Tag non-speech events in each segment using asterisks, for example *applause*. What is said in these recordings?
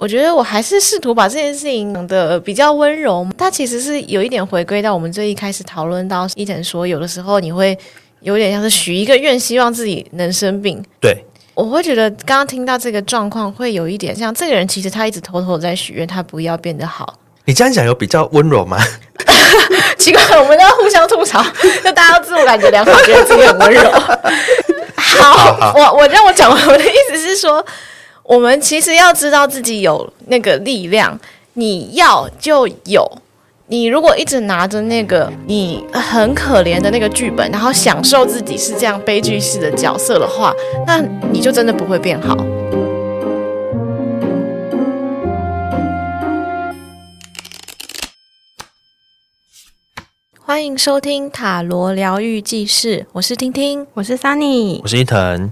我觉得我还是试图把这件事情讲得比较温柔。它其实是有一点回归到我们最一开始讨论到伊藤说，有的时候你会有点像是许一个愿，希望自己能生病。对，我会觉得刚刚听到这个状况，会有一点像这个人其实他一直偷偷在许愿，他不要变得好。你这样讲有比较温柔吗？奇怪，我们都要互相吐槽，就大家都自我感觉良好，觉得自己很温柔。*laughs* 好，好好我我让我讲完，我的意思是说。我们其实要知道自己有那个力量，你要就有。你如果一直拿着那个你很可怜的那个剧本，然后享受自己是这样悲剧式的角色的话，那你就真的不会变好。欢迎收听塔罗疗愈记事，我是听听，我是 Sunny，我是伊藤。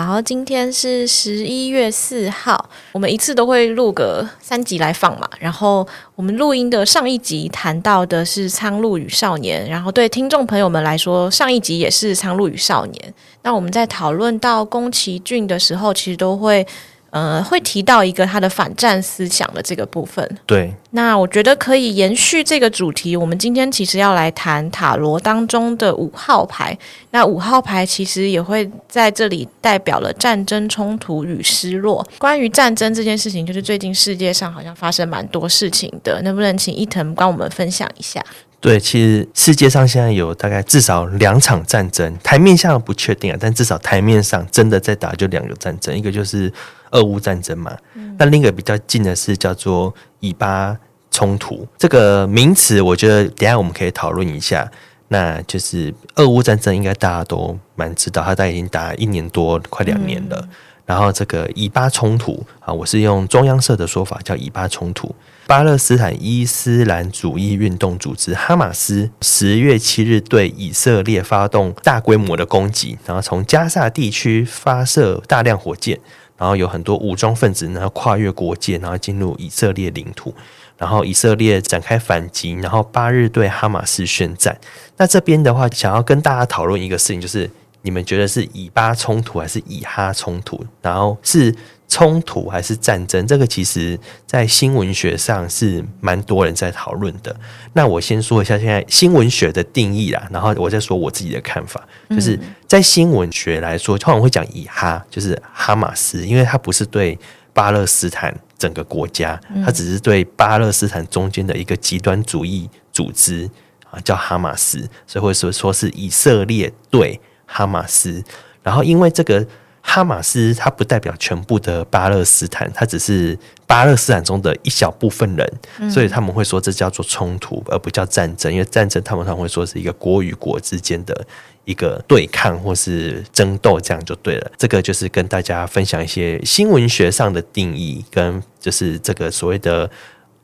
好，今天是十一月四号，我们一次都会录个三集来放嘛。然后我们录音的上一集谈到的是《苍鹭与少年》，然后对听众朋友们来说，上一集也是《苍鹭与少年》。那我们在讨论到宫崎骏的时候，其实都会。呃，会提到一个他的反战思想的这个部分。对，那我觉得可以延续这个主题。我们今天其实要来谈塔罗当中的五号牌。那五号牌其实也会在这里代表了战争、冲突与失落。关于战争这件事情，就是最近世界上好像发生蛮多事情的。能不能请伊藤帮我们分享一下？对，其实世界上现在有大概至少两场战争，台面上不确定啊，但至少台面上真的在打就两个战争，一个就是。俄乌战争嘛，那另一个比较近的是叫做以巴冲突这个名词，我觉得等下我们可以讨论一下。那就是俄乌战争，应该大家都蛮知道，它大概已经打一年多，快两年了。然后这个以巴冲突啊，我是用中央社的说法叫以巴冲突。巴勒斯坦伊斯兰主义运动组织哈马斯十月七日对以色列发动大规模的攻击，然后从加萨地区发射大量火箭。然后有很多武装分子，然后跨越国界，然后进入以色列领土，然后以色列展开反击，然后八日对哈马斯宣战。那这边的话，想要跟大家讨论一个事情，就是你们觉得是以巴冲突还是以哈冲突？然后是。冲突还是战争？这个其实，在新闻学上是蛮多人在讨论的。那我先说一下现在新闻学的定义啦，然后我再说我自己的看法。就是在新闻学来说，通常会讲以哈，就是哈马斯，因为它不是对巴勒斯坦整个国家，它只是对巴勒斯坦中间的一个极端主义组织啊，叫哈马斯，所以会说说是以色列对哈马斯。然后因为这个。哈马斯它不代表全部的巴勒斯坦，它只是巴勒斯坦中的一小部分人，所以他们会说这叫做冲突，而不叫战争。因为战争他们常会说是一个国与国之间的一个对抗或是争斗，这样就对了。这个就是跟大家分享一些新闻学上的定义，跟就是这个所谓的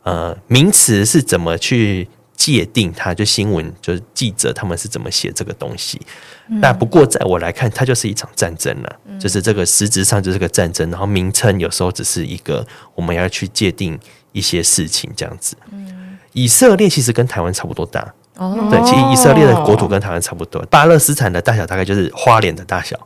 呃名词是怎么去界定它，就新闻就是记者他们是怎么写这个东西。那不过，在我来看，它就是一场战争了，就是这个实质上就是个战争，然后名称有时候只是一个我们要去界定一些事情这样子。以色列其实跟台湾差不多大，对，其实以色列的国土跟台湾差不多，巴勒斯坦的大小大概就是花莲的大小，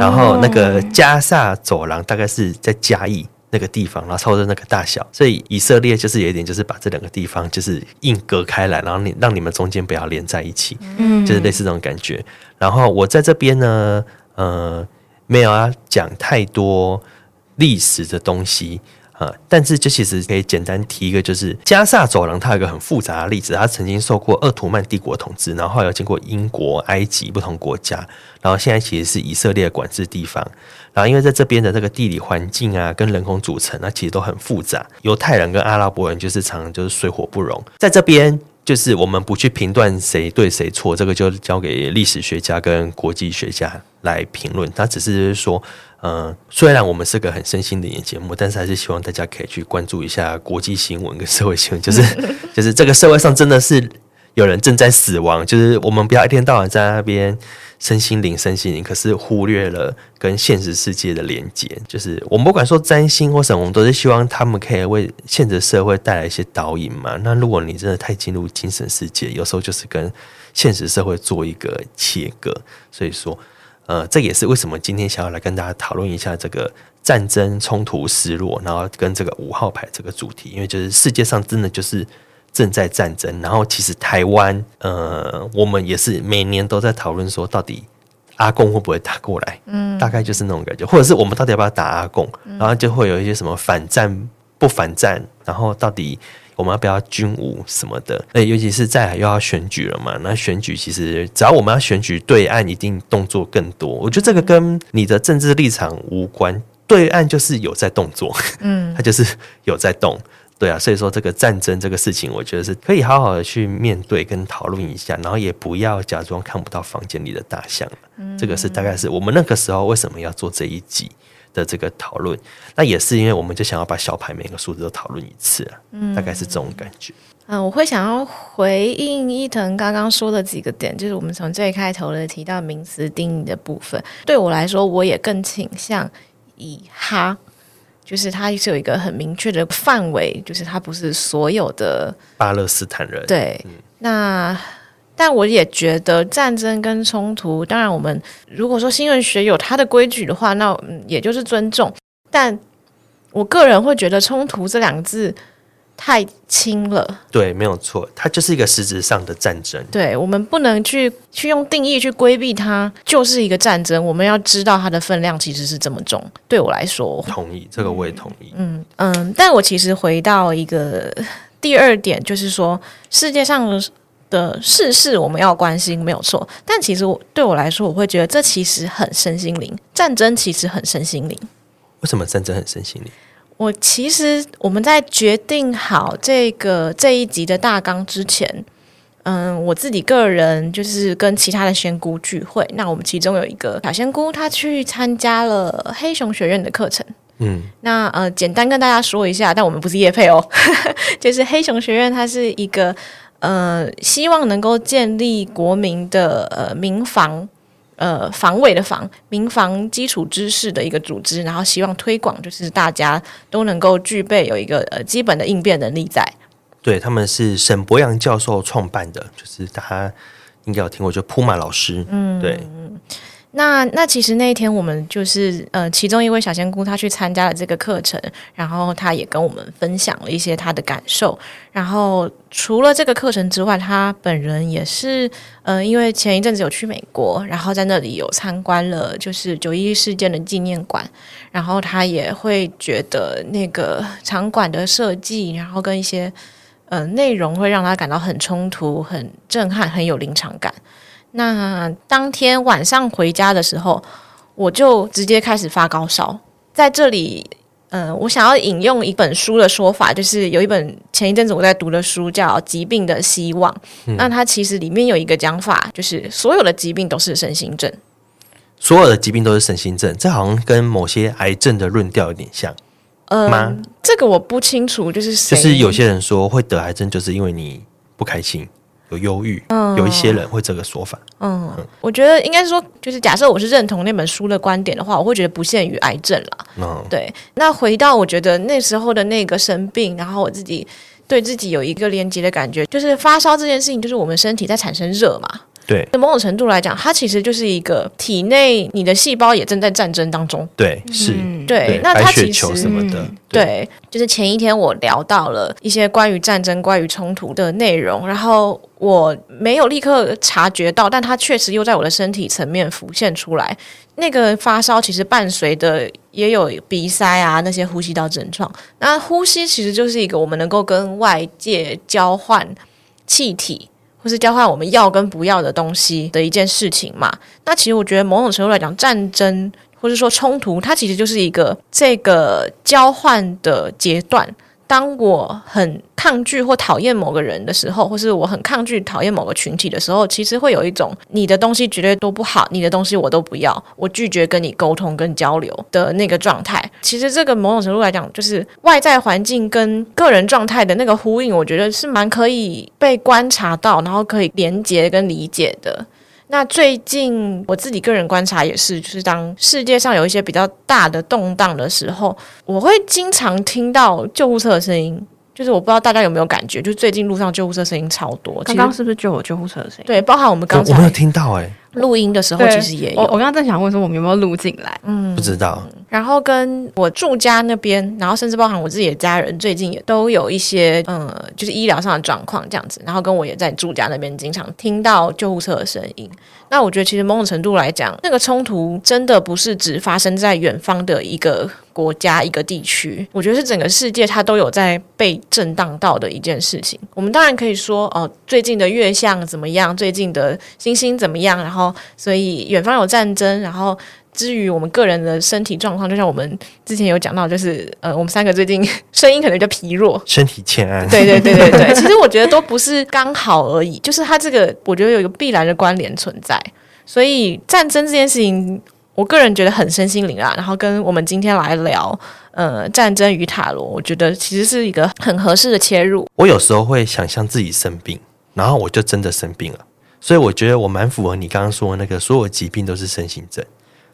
然后那个加萨走廊大概是在嘉义。那个地方，然后差不多那个大小，所以以色列就是有一点，就是把这两个地方就是硬隔开来，然后你让你们中间不要连在一起，嗯，就是类似这种感觉。然后我在这边呢，呃，没有要讲太多历史的东西。啊，但是这其实可以简单提一个，就是加萨走廊，它有一个很复杂的例子，它曾经受过鄂图曼帝国统治，然后后来经过英国、埃及不同国家，然后现在其实是以色列管制地方。然后因为在这边的这个地理环境啊，跟人口组成，那其实都很复杂。犹太人跟阿拉伯人就是常常就是水火不容，在这边。就是我们不去评断谁对谁错，这个就交给历史学家跟国际学家来评论。他只是说，嗯，虽然我们是个很身心灵的节目，但是还是希望大家可以去关注一下国际新闻跟社会新闻。就是，*laughs* 就是这个社会上真的是有人正在死亡，就是我们不要一天到晚在那边。身心灵，身心灵，可是忽略了跟现实世界的连接。就是我们不管说占星或什么，我们都是希望他们可以为现实社会带来一些导引嘛。那如果你真的太进入精神世界，有时候就是跟现实社会做一个切割。所以说，呃，这也是为什么今天想要来跟大家讨论一下这个战争、冲突、失落，然后跟这个五号牌这个主题，因为就是世界上真的就是正在战争，然后其实台湾，呃，我们也是每年都在讨论说，到底阿贡会不会打过来？嗯，大概就是那种感觉，或者是我们到底要不要打阿共？然后就会有一些什么反战不反战，然后到底。我们要不要军武什么的？那尤其是再来又要选举了嘛？那选举其实只要我们要选举，对岸一定动作更多。我觉得这个跟你的政治立场无关，对岸就是有在动作，嗯，*laughs* 他就是有在动，对啊。所以说这个战争这个事情，我觉得是可以好好的去面对跟讨论一下，然后也不要假装看不到房间里的大象。这个是大概是我们那个时候为什么要做这一集。的这个讨论，那也是因为我们就想要把小牌每个数字都讨论一次啊，嗯，大概是这种感觉。嗯，我会想要回应伊藤刚刚说的几个点，就是我们从最开头的提到名词定义的部分，对我来说，我也更倾向以哈，就是它是有一个很明确的范围，就是它不是所有的巴勒斯坦人。对，嗯、那。但我也觉得战争跟冲突，当然我们如果说新闻学有它的规矩的话，那嗯，也就是尊重。但我个人会觉得“冲突”这两个字太轻了。对，没有错，它就是一个实质上的战争。对，我们不能去去用定义去规避它，就是一个战争。我们要知道它的分量其实是这么重。对我来说，同意这个，我也同意。嗯嗯，但我其实回到一个第二点，就是说世界上。的事事我们要关心没有错，但其实我对我来说，我会觉得这其实很身心灵。战争其实很身心灵。为什么战争很身心灵？我其实我们在决定好这个这一集的大纲之前，嗯，我自己个人就是跟其他的仙姑聚会，那我们其中有一个小仙姑，她去参加了黑熊学院的课程。嗯，那呃，简单跟大家说一下，但我们不是叶配哦，*laughs* 就是黑熊学院，它是一个。呃，希望能够建立国民的呃民防，呃防卫的防民防基础知识的一个组织，然后希望推广，就是大家都能够具备有一个呃基本的应变能力在。对，他们是沈博洋教授创办的，就是大家应该有听过，就扑马老师，嗯，对。那那其实那一天我们就是呃，其中一位小仙姑她去参加了这个课程，然后她也跟我们分享了一些她的感受。然后除了这个课程之外，她本人也是呃，因为前一阵子有去美国，然后在那里有参观了就是九一事件的纪念馆，然后她也会觉得那个场馆的设计，然后跟一些呃内容会让她感到很冲突、很震撼、很有临场感。那当天晚上回家的时候，我就直接开始发高烧。在这里，嗯、呃，我想要引用一本书的说法，就是有一本前一阵子我在读的书叫《疾病的希望》。嗯、那它其实里面有一个讲法，就是所有的疾病都是身心症。所有的疾病都是身心症，这好像跟某些癌症的论调有点像。嗯、呃，吗这个我不清楚，就是就是有些人说会得癌症，就是因为你不开心。有忧郁，嗯，有一些人会这个说法。嗯，嗯，我觉得应该是说，就是假设我是认同那本书的观点的话，我会觉得不限于癌症啦。嗯，对。那回到我觉得那时候的那个生病，然后我自己对自己有一个连接的感觉，就是发烧这件事情，就是我们身体在产生热嘛。对，某种程度来讲，它其实就是一个体内你的细胞也正在战争当中。对，是，嗯、对。那它其实什么的，对，对，就是前一天我聊到了一些关于战争、关于冲突的内容，然后我没有立刻察觉到，但它确实又在我的身体层面浮现出来。那个发烧其实伴随的也有鼻塞啊，那些呼吸道症状。那呼吸其实就是一个我们能够跟外界交换气体。或是交换我们要跟不要的东西的一件事情嘛？那其实我觉得某种程度来讲，战争或者说冲突，它其实就是一个这个交换的阶段。当我很抗拒或讨厌某个人的时候，或是我很抗拒讨厌某个群体的时候，其实会有一种你的东西绝对都不好，你的东西我都不要，我拒绝跟你沟通跟交流的那个状态。其实这个某种程度来讲，就是外在环境跟个人状态的那个呼应，我觉得是蛮可以被观察到，然后可以连接跟理解的。那最近我自己个人观察也是，就是当世界上有一些比较大的动荡的时候，我会经常听到救护车的声音。就是我不知道大家有没有感觉，就最近路上救护车声音超多。刚刚是不是就有救护车的声音？对，包含我们刚才我没有听到哎、欸，录音的时候其实也有。我我刚刚正想问说，我们有没有录进来？嗯，不知道。然后跟我住家那边，然后甚至包含我自己的家人，最近也都有一些嗯，就是医疗上的状况这样子。然后跟我也在住家那边，经常听到救护车的声音。那我觉得，其实某种程度来讲，那个冲突真的不是只发生在远方的一个国家、一个地区。我觉得是整个世界，它都有在被震荡到的一件事情。我们当然可以说，哦，最近的月相怎么样？最近的星星怎么样？然后，所以远方有战争，然后。至于我们个人的身体状况，就像我们之前有讲到，就是呃，我们三个最近 *laughs* 声音可能比较疲弱，身体欠安。对对对对对，*laughs* 其实我觉得都不是刚好而已，就是它这个我觉得有一个必然的关联存在。所以战争这件事情，我个人觉得很身心灵啊。然后跟我们今天来聊呃战争与塔罗，我觉得其实是一个很合适的切入。我有时候会想象自己生病，然后我就真的生病了，所以我觉得我蛮符合你刚刚说的那个，所有疾病都是身心症。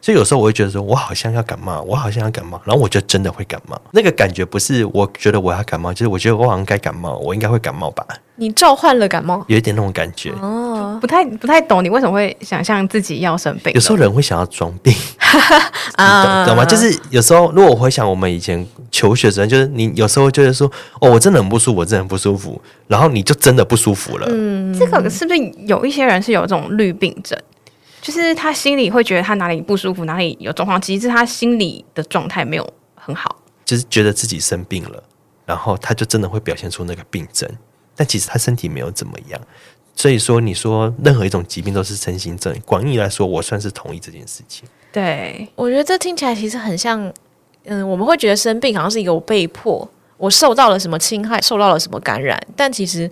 所以有时候我会觉得说，我好像要感冒，我好像要感冒，然后我就真的会感冒。那个感觉不是我觉得我要感冒，就是我觉得我好像该感冒，我应该会感冒吧？你召唤了感冒，有一点那种感觉哦，不太不太懂你为什么会想象自己要生病。有时候人会想要装病，*laughs* 懂懂吗？就是有时候如果我回想我们以前求学的时，就是你有时候就是说，哦，我真的很不舒服，我真的很不舒服，然后你就真的不舒服了。嗯，这个是不是有一些人是有这种绿病症？就是他心里会觉得他哪里不舒服，哪里有状况，其实是他心里的状态没有很好，就是觉得自己生病了，然后他就真的会表现出那个病症，但其实他身体没有怎么样。所以说，你说任何一种疾病都是身心症，广义来说，我算是同意这件事情。对，我觉得这听起来其实很像，嗯，我们会觉得生病好像是一个我被迫，我受到了什么侵害，受到了什么感染，但其实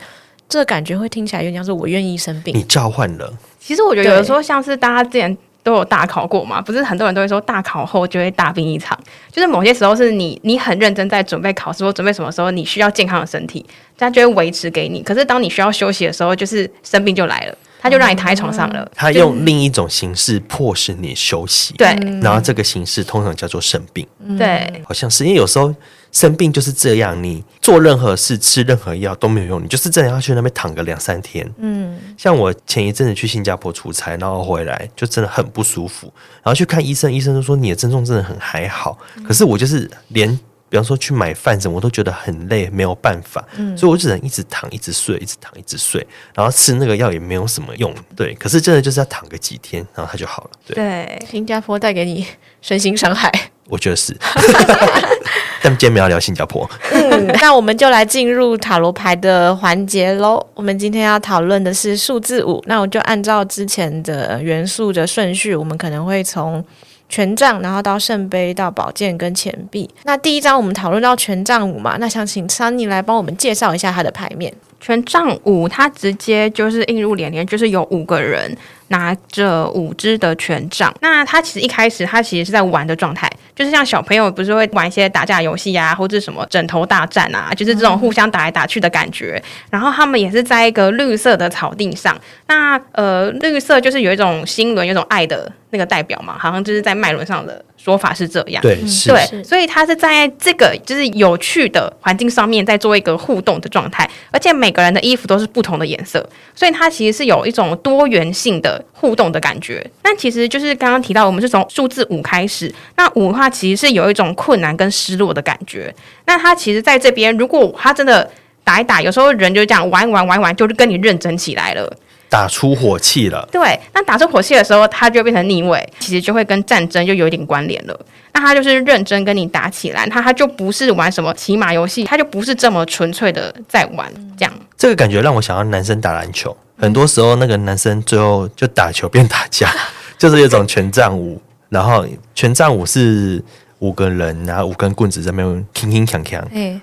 这个感觉会听起来有点像是我愿意生病，你召唤了。其实我觉得有的时候像是大家之前都有大考过嘛，不是很多人都会说大考后就会大病一场，就是某些时候是你你很认真在准备考试或准备什么时候，你需要健康的身体，他就会维持给你。可是当你需要休息的时候，就是生病就来了。他就让你躺在床上了。他用另一种形式迫使你休息。对，然后这个形式通常叫做生病。对，好像是因为有时候生病就是这样，你做任何事、吃任何药都没有用，你就是真的要去那边躺个两三天。嗯，像我前一阵子去新加坡出差，然后回来就真的很不舒服，然后去看医生，医生都说你的症状真的很还好，可是我就是连。比方说去买饭什么，我都觉得很累，没有办法，嗯、所以我只能一直躺，一直睡，一直躺，一直睡，然后吃那个药也没有什么用，对。可是真的就是要躺个几天，然后它就好了。对，对新加坡带给你身心伤害，我觉得是。*laughs* 但今天没有聊新加坡，嗯，那我们就来进入塔罗牌的环节喽。我们今天要讨论的是数字五，那我就按照之前的元素的顺序，我们可能会从。权杖，然后到圣杯，到宝剑跟钱币。那第一张我们讨论到权杖五嘛，那想请 Sunny 来帮我们介绍一下它的牌面。权杖五，它直接就是映入眼帘，就是有五个人。拿着五支的权杖，那他其实一开始他其实是在玩的状态，就是像小朋友不是会玩一些打架游戏啊，或者什么枕头大战啊，就是这种互相打来打去的感觉。然后他们也是在一个绿色的草地上，那呃绿色就是有一种心轮，有一种爱的那个代表嘛，好像就是在脉轮上的说法是这样。对，是对，所以他是在这个就是有趣的环境上面在做一个互动的状态，而且每个人的衣服都是不同的颜色，所以它其实是有一种多元性的。互动的感觉，但其实就是刚刚提到，我们是从数字五开始。那五的话，其实是有一种困难跟失落的感觉。那他其实在这边，如果他真的打一打，有时候人就这样玩一玩玩一玩，就是跟你认真起来了，打出火气了。对，那打出火气的时候，他就变成逆位，其实就会跟战争就有一点关联了。那他就是认真跟你打起来，他他就不是玩什么骑马游戏，他就不是这么纯粹的在玩这样。这个感觉让我想到男生打篮球。很多时候，那个男生最后就打球变打架，*laughs* 就是一种权杖五。然后权杖五是五个人，然后五根棍子在那边铿铿锵锵。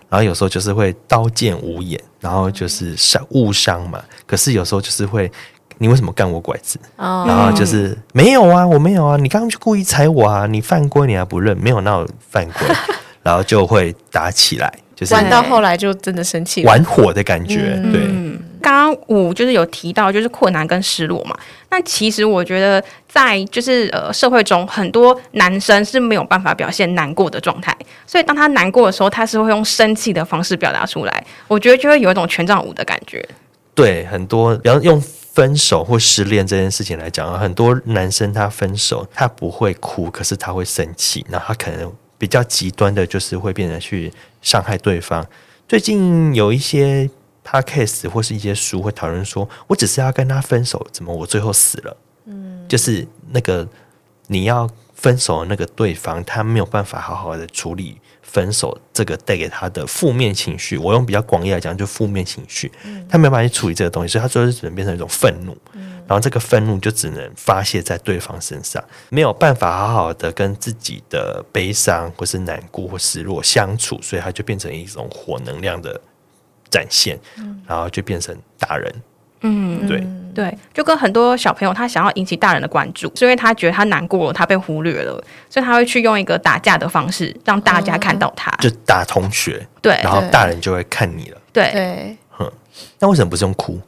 然后有时候就是会刀剑无眼，然后就是伤误伤嘛。可是有时候就是会，你为什么干我拐子？然后就是没有啊，我没有啊，你刚刚就故意踩我啊，你犯规你还不认？没有，那我犯规，*laughs* 然后就会打起来。就是玩到后来就真的生气，玩火的感觉。对，刚刚五就是有提到就是困难跟失落嘛。那其实我觉得在就是呃社会中，很多男生是没有办法表现难过的状态，所以当他难过的时候，他是会用生气的方式表达出来。我觉得就会有一种权杖五的感觉。对，很多然后用分手或失恋这件事情来讲，很多男生他分手，他不会哭，可是他会生气，那他可能比较极端的就是会变成去伤害对方。最近有一些 podcast 或是一些书会讨论说，我只是要跟他分手，怎么我最后死了？嗯，就是那个你要分手的那个对方，他没有办法好好的处理。分手这个带给他的负面情绪，我用比较广义来讲，就负面情绪，嗯他没有办法去处理这个东西，所以他最后只能变成一种愤怒，嗯然后这个愤怒就只能发泄在对方身上，没有办法好好的跟自己的悲伤或是难过或失落相处，所以他就变成一种火能量的展现，然后就变成大人。嗯，对。对，就跟很多小朋友，他想要引起大人的关注，是因为他觉得他难过了，他被忽略了，所以他会去用一个打架的方式让大家看到他，就打同学，对，然后大人就会看你了，对。对，哼，那为什么不是用哭？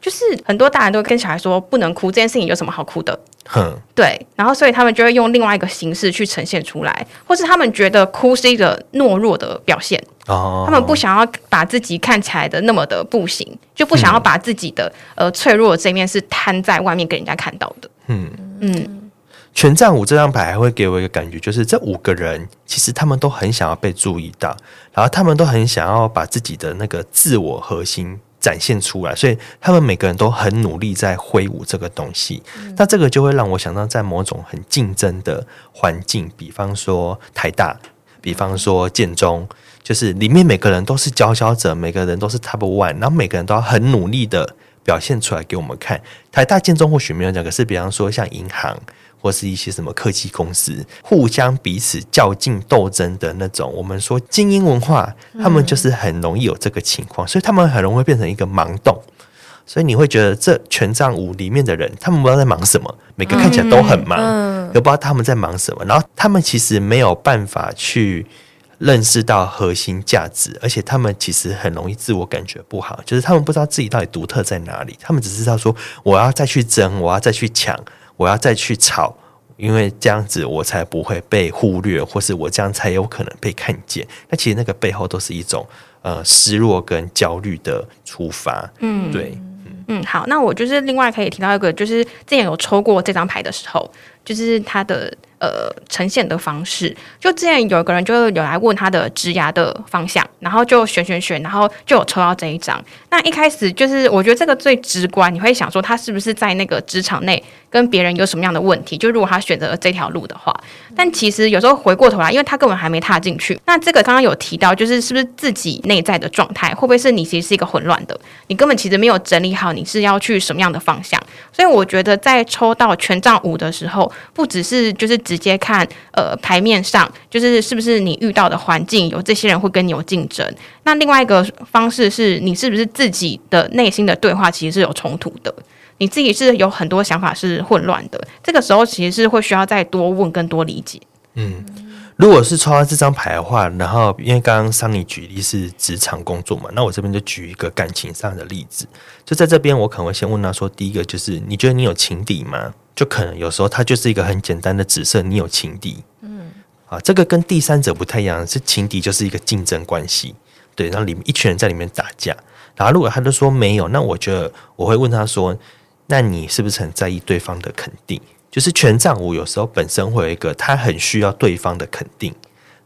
就是很多大人都跟小孩说不能哭，这件事情有什么好哭的？哼，对，然后所以他们就会用另外一个形式去呈现出来，或是他们觉得哭是一个懦弱的表现。哦，他们不想要把自己看起来的那么的不行，就不想要把自己的、嗯、呃脆弱的这一面是摊在外面给人家看到的。嗯嗯，权杖五这张牌还会给我一个感觉，就是这五个人其实他们都很想要被注意到，然后他们都很想要把自己的那个自我核心展现出来，所以他们每个人都很努力在挥舞这个东西。嗯、那这个就会让我想到，在某种很竞争的环境，比方说台大，比方说建中。就是里面每个人都是佼佼者，每个人都是 top one，然后每个人都要很努力的表现出来给我们看。台大建中或许没有讲，可是比方说像银行或是一些什么科技公司，互相彼此较劲斗争的那种，我们说精英文化，他们就是很容易有这个情况，所以他们很容易变成一个盲洞。所以你会觉得这权杖五里面的人，他们不知道在忙什么，每个看起来都很忙，又不知道他们在忙什么，然后他们其实没有办法去。认识到核心价值，而且他们其实很容易自我感觉不好，就是他们不知道自己到底独特在哪里，他们只知道说我要再去争，我要再去抢，我要再去吵，因为这样子我才不会被忽略，或是我这样才有可能被看见。那其实那个背后都是一种呃失落跟焦虑的出发。嗯，对，嗯，嗯，好，那我就是另外可以提到一个，就是之前有抽过这张牌的时候，就是他的。呃，呈现的方式，就之前有一个人就有来问他的职涯的方向，然后就选选选，然后就有抽到这一张。那一开始就是我觉得这个最直观，你会想说他是不是在那个职场内跟别人有什么样的问题？就如果他选择了这条路的话，但其实有时候回过头来，因为他根本还没踏进去。那这个刚刚有提到，就是是不是自己内在的状态，会不会是你其实是一个混乱的？你根本其实没有整理好，你是要去什么样的方向？所以我觉得在抽到权杖五的时候，不只是就是。直接看，呃，牌面上就是是不是你遇到的环境有这些人会跟你有竞争。那另外一个方式是你是不是自己的内心的对话其实是有冲突的，你自己是有很多想法是混乱的。这个时候其实是会需要再多问更多理解。嗯，如果是抽到这张牌的话，然后因为刚刚桑尼举例是职场工作嘛，那我这边就举一个感情上的例子。就在这边，我可能会先问他说：第一个就是你觉得你有情敌吗？就可能有时候他就是一个很简单的紫色，你有情敌，嗯，啊，这个跟第三者不太一样，是情敌就是一个竞争关系，对，然后里面一群人在里面打架，然后如果他都说没有，那我觉得我会问他说，那你是不是很在意对方的肯定？就是权杖五有时候本身会有一个他很需要对方的肯定，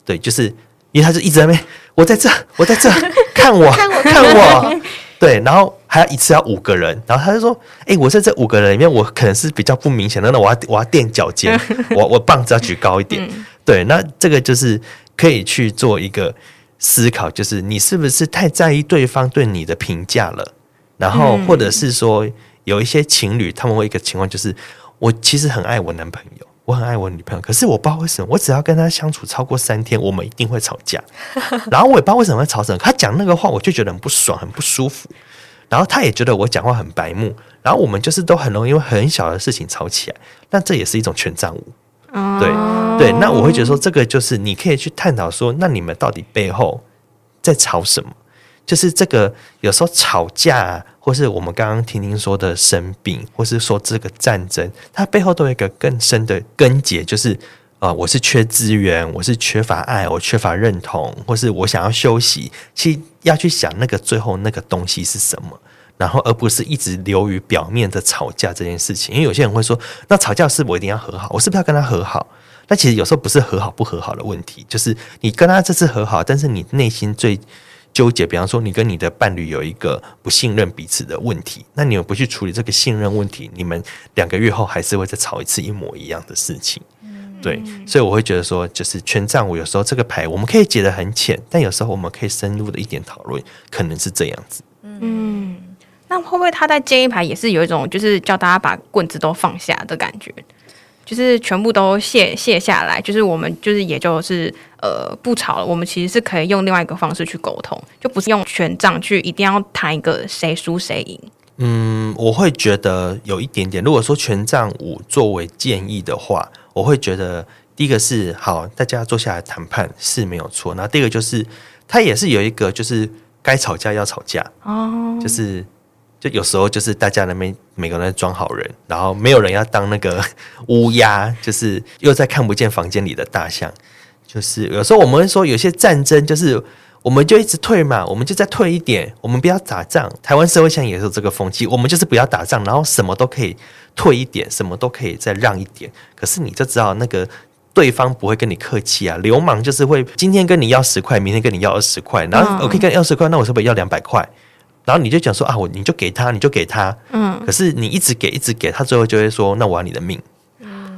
对，就是因为他就一直在那边，我在这，我在这，*laughs* 看我，看我，看我。对，然后还要一次要五个人，然后他就说：“哎，我在这五个人里面，我可能是比较不明显的，那我要我要垫脚尖，*laughs* 我我棒子要举高一点。嗯”对，那这个就是可以去做一个思考，就是你是不是太在意对方对你的评价了？然后或者是说，有一些情侣，他们会一个情况就是，我其实很爱我男朋友。我很爱我女朋友，可是我不知道为什么，我只要跟他相处超过三天，我们一定会吵架。然后我也不知道为什么会吵什么，他讲那个话，我就觉得很不爽，很不舒服。然后他也觉得我讲话很白目。然后我们就是都很容易因为很小的事情吵起来。那这也是一种权杖五，对对。那我会觉得说，这个就是你可以去探讨说，那你们到底背后在吵什么？就是这个有时候吵架。或是我们刚刚听听说的生病，或是说这个战争，它背后都有一个更深的根结，就是啊、我是缺资源，我是缺乏爱，我缺乏认同，或是我想要休息。其实要去想那个最后那个东西是什么，然后而不是一直流于表面的吵架这件事情。因为有些人会说，那吵架是我一定要和好，我是不是要跟他和好？那其实有时候不是和好不和好的问题，就是你跟他这次和好，但是你内心最纠结，比方说你跟你的伴侣有一个不信任彼此的问题，那你们不去处理这个信任问题，你们两个月后还是会再吵一次一模一样的事情。对，所以我会觉得说，就是权杖五有时候这个牌我们可以解得很浅，但有时候我们可以深入的一点讨论，可能是这样子。嗯，那会不会他在建议牌也是有一种就是叫大家把棍子都放下的感觉，就是全部都卸卸下来，就是我们就是也就是呃不吵了，我们其实是可以用另外一个方式去沟通，就不是用权杖去一定要谈一个谁输谁赢。嗯，我会觉得有一点点，如果说权杖五作为建议的话。我会觉得，第一个是好，大家坐下来谈判是没有错。然后第二个就是，它也是有一个，就是该吵架要吵架哦，就是就有时候就是大家那边每个人在装好人，然后没有人要当那个 *laughs* 乌鸦，就是又在看不见房间里的大象。就是有时候我们会说，有些战争就是。我们就一直退嘛，我们就再退一点，我们不要打仗。台湾社会现在也是这个风气，我们就是不要打仗，然后什么都可以退一点，什么都可以再让一点。可是你就知道，那个对方不会跟你客气啊，流氓就是会今天跟你要十块，明天跟你要二十块，然后我可以跟你要十块，那我是不是要两百块？然后你就讲说啊，我你就给他，你就给他，嗯。可是你一直给，一直给他，最后就会说，那我要你的命。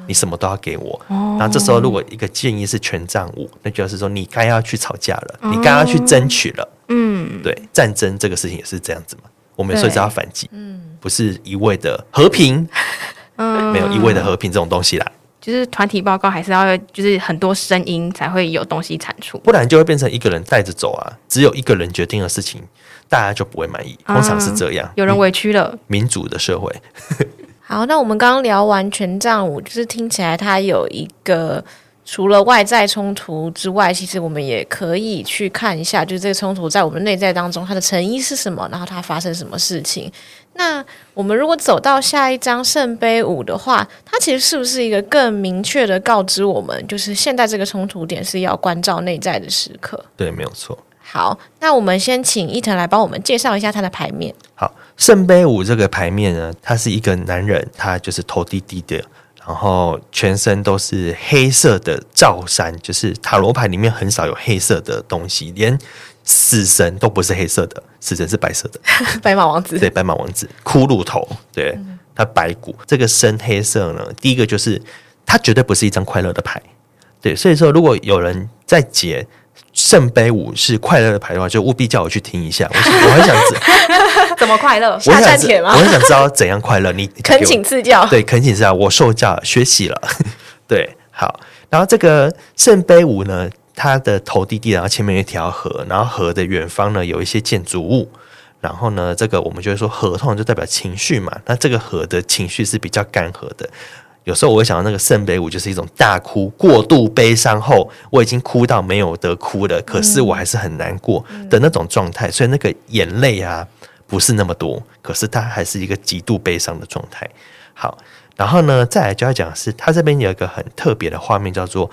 你什么都要给我，然后这时候如果一个建议是权杖五，那就是说你该要去吵架了，你该要去争取了。嗯，对，战争这个事情也是这样子嘛，我们所以是要反击，嗯，不是一味的和平，嗯，没有一味的和平这种东西啦。就是团体报告还是要就是很多声音才会有东西产出，不然就会变成一个人带着走啊，只有一个人决定的事情，大家就不会满意，通常是这样，有人委屈了，民主的社会。*laughs* *laughs* 好，那我们刚刚聊完权杖五，就是听起来它有一个除了外在冲突之外，其实我们也可以去看一下，就是这个冲突在我们内在当中它的成因是什么，然后它发生什么事情。那我们如果走到下一张圣杯五的话，它其实是不是一个更明确的告知我们，就是现在这个冲突点是要关照内在的时刻？对，没有错。好，那我们先请伊藤来帮我们介绍一下他的牌面。好，圣杯五这个牌面呢，他是一个男人，他就是头低低的，然后全身都是黑色的罩衫，就是塔罗牌里面很少有黑色的东西，连死神都不是黑色的，死神是白色的，*laughs* 白马王子，对，白马王子，骷髅头，对，他白骨，这个深黑色呢，第一个就是它绝对不是一张快乐的牌，对，所以说如果有人在解。圣杯五是快乐的牌的话，就务必叫我去听一下。我我很想知 *laughs* 怎么快乐，下战帖吗？我很想知道怎样快乐。你恳请赐教。对，恳请赐教。我受教学习了。*laughs* 对，好。然后这个圣杯五呢，它的头低低，然后前面有一条河，然后河的远方呢有一些建筑物。然后呢，这个我们就会说河通常就代表情绪嘛。那这个河的情绪是比较干涸的。有时候我会想到那个圣杯五就是一种大哭，过度悲伤后，我已经哭到没有得哭了，可是我还是很难过的那种状态，所以那个眼泪啊不是那么多，可是它还是一个极度悲伤的状态。好，然后呢，再来就要讲的是，它这边有一个很特别的画面，叫做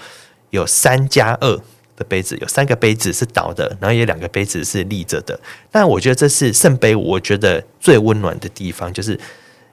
有三加二的杯子，有三个杯子是倒的，然后有两个杯子是立着的。但我觉得这是圣杯五，我觉得最温暖的地方就是。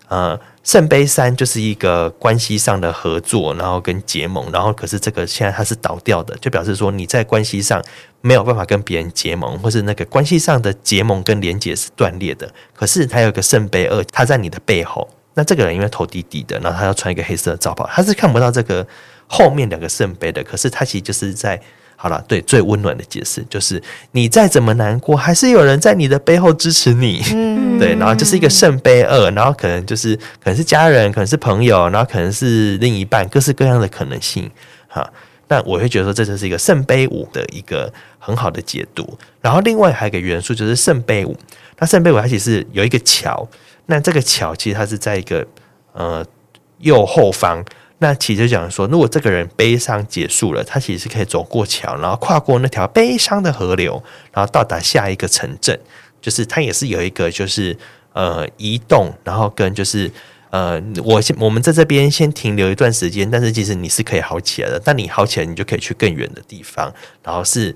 呃，圣杯三就是一个关系上的合作，然后跟结盟，然后可是这个现在它是倒掉的，就表示说你在关系上没有办法跟别人结盟，或是那个关系上的结盟跟连结是断裂的。可是他有个圣杯二，他在你的背后，那这个人因为头低低的，然后他要穿一个黑色的罩袍，他是看不到这个后面两个圣杯的，可是他其实就是在。好了，对，最温暖的解释就是，你再怎么难过，还是有人在你的背后支持你。嗯，*laughs* 对，然后就是一个圣杯二，然后可能就是可能是家人，可能是朋友，然后可能是另一半，各式各样的可能性。哈，那我会觉得说，这就是一个圣杯五的一个很好的解读。然后另外还有一个元素就是圣杯五，那圣杯五它其实有一个桥，那这个桥其实它是在一个呃右后方。那其实讲说，如果这个人悲伤结束了，他其实是可以走过桥，然后跨过那条悲伤的河流，然后到达下一个城镇。就是他也是有一个，就是呃移动，然后跟就是呃，我先我们在这边先停留一段时间，但是其实你是可以好起来的。但你好起来，你就可以去更远的地方。然后是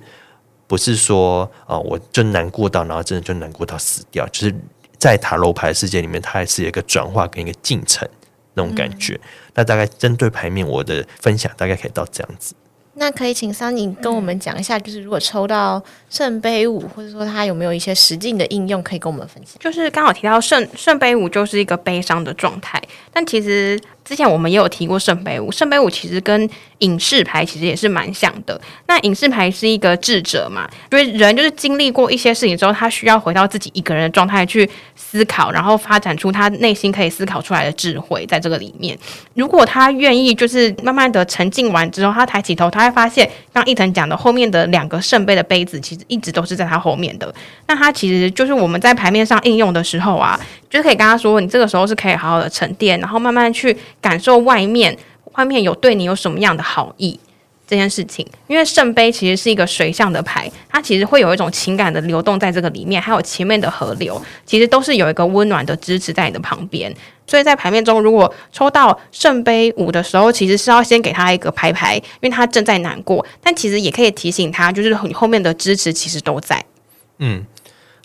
不是说哦、我就难过到，然后真的就难过到死掉？就是在塔罗牌世界里面，它还是有一个转化跟一个进程那种感觉。嗯、那大概针对牌面，我的分享大概可以到这样子。那可以请 Sunny 跟我们讲一下，就是如果抽到圣杯五，或者说它有没有一些实际的应用可以跟我们分享？就是刚好提到圣圣杯五就是一个悲伤的状态，但其实。之前我们也有提过圣杯五，圣杯五其实跟隐士牌其实也是蛮像的。那隐士牌是一个智者嘛，因为人就是经历过一些事情之后，他需要回到自己一个人的状态去思考，然后发展出他内心可以思考出来的智慧，在这个里面，如果他愿意就是慢慢的沉浸完之后，他抬起头，他会发现，刚刚一腾讲的后面的两个圣杯的杯子，其实一直都是在他后面的。那他其实就是我们在牌面上应用的时候啊，就是可以跟他说，你这个时候是可以好好的沉淀，然后慢慢去。感受外面，外面有对你有什么样的好意这件事情，因为圣杯其实是一个水象的牌，它其实会有一种情感的流动在这个里面，还有前面的河流，其实都是有一个温暖的支持在你的旁边。所以在牌面中，如果抽到圣杯五的时候，其实是要先给他一个牌牌，因为他正在难过，但其实也可以提醒他，就是你后面的支持其实都在。嗯，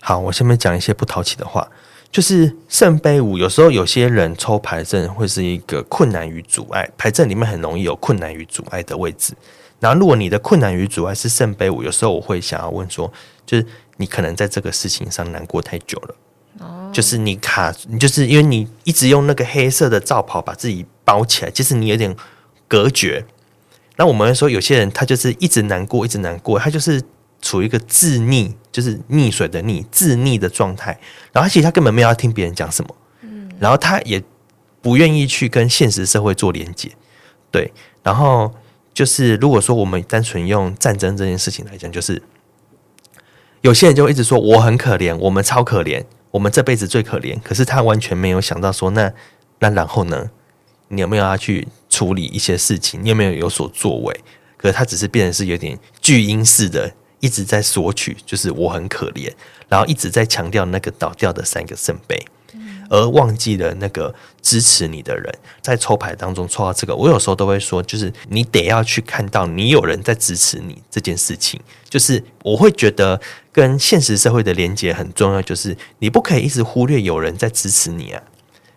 好，我下面讲一些不讨喜的话。就是圣杯五，有时候有些人抽牌阵会是一个困难与阻碍，牌阵里面很容易有困难与阻碍的位置。然后，如果你的困难与阻碍是圣杯五，有时候我会想要问说，就是你可能在这个事情上难过太久了，哦，就是你卡，你就是因为你一直用那个黑色的罩袍把自己包起来，其实你有点隔绝。那我们说，有些人他就是一直难过，一直难过，他就是。处于一个自溺，就是溺水的溺，自溺的状态。然后，其实他根本没有要听别人讲什么，嗯，然后他也不愿意去跟现实社会做连接，对。然后就是，如果说我们单纯用战争这件事情来讲，就是有些人就会一直说我很可怜，我们超可怜，我们这辈子最可怜。可是他完全没有想到说，那那然后呢？你有没有要去处理一些事情？你有没有有所作为？可是他只是变成是有点巨婴式的。一直在索取，就是我很可怜，然后一直在强调那个倒掉的三个圣杯，而忘记了那个支持你的人。在抽牌当中抽到这个，我有时候都会说，就是你得要去看到你有人在支持你这件事情。就是我会觉得跟现实社会的连接很重要，就是你不可以一直忽略有人在支持你啊。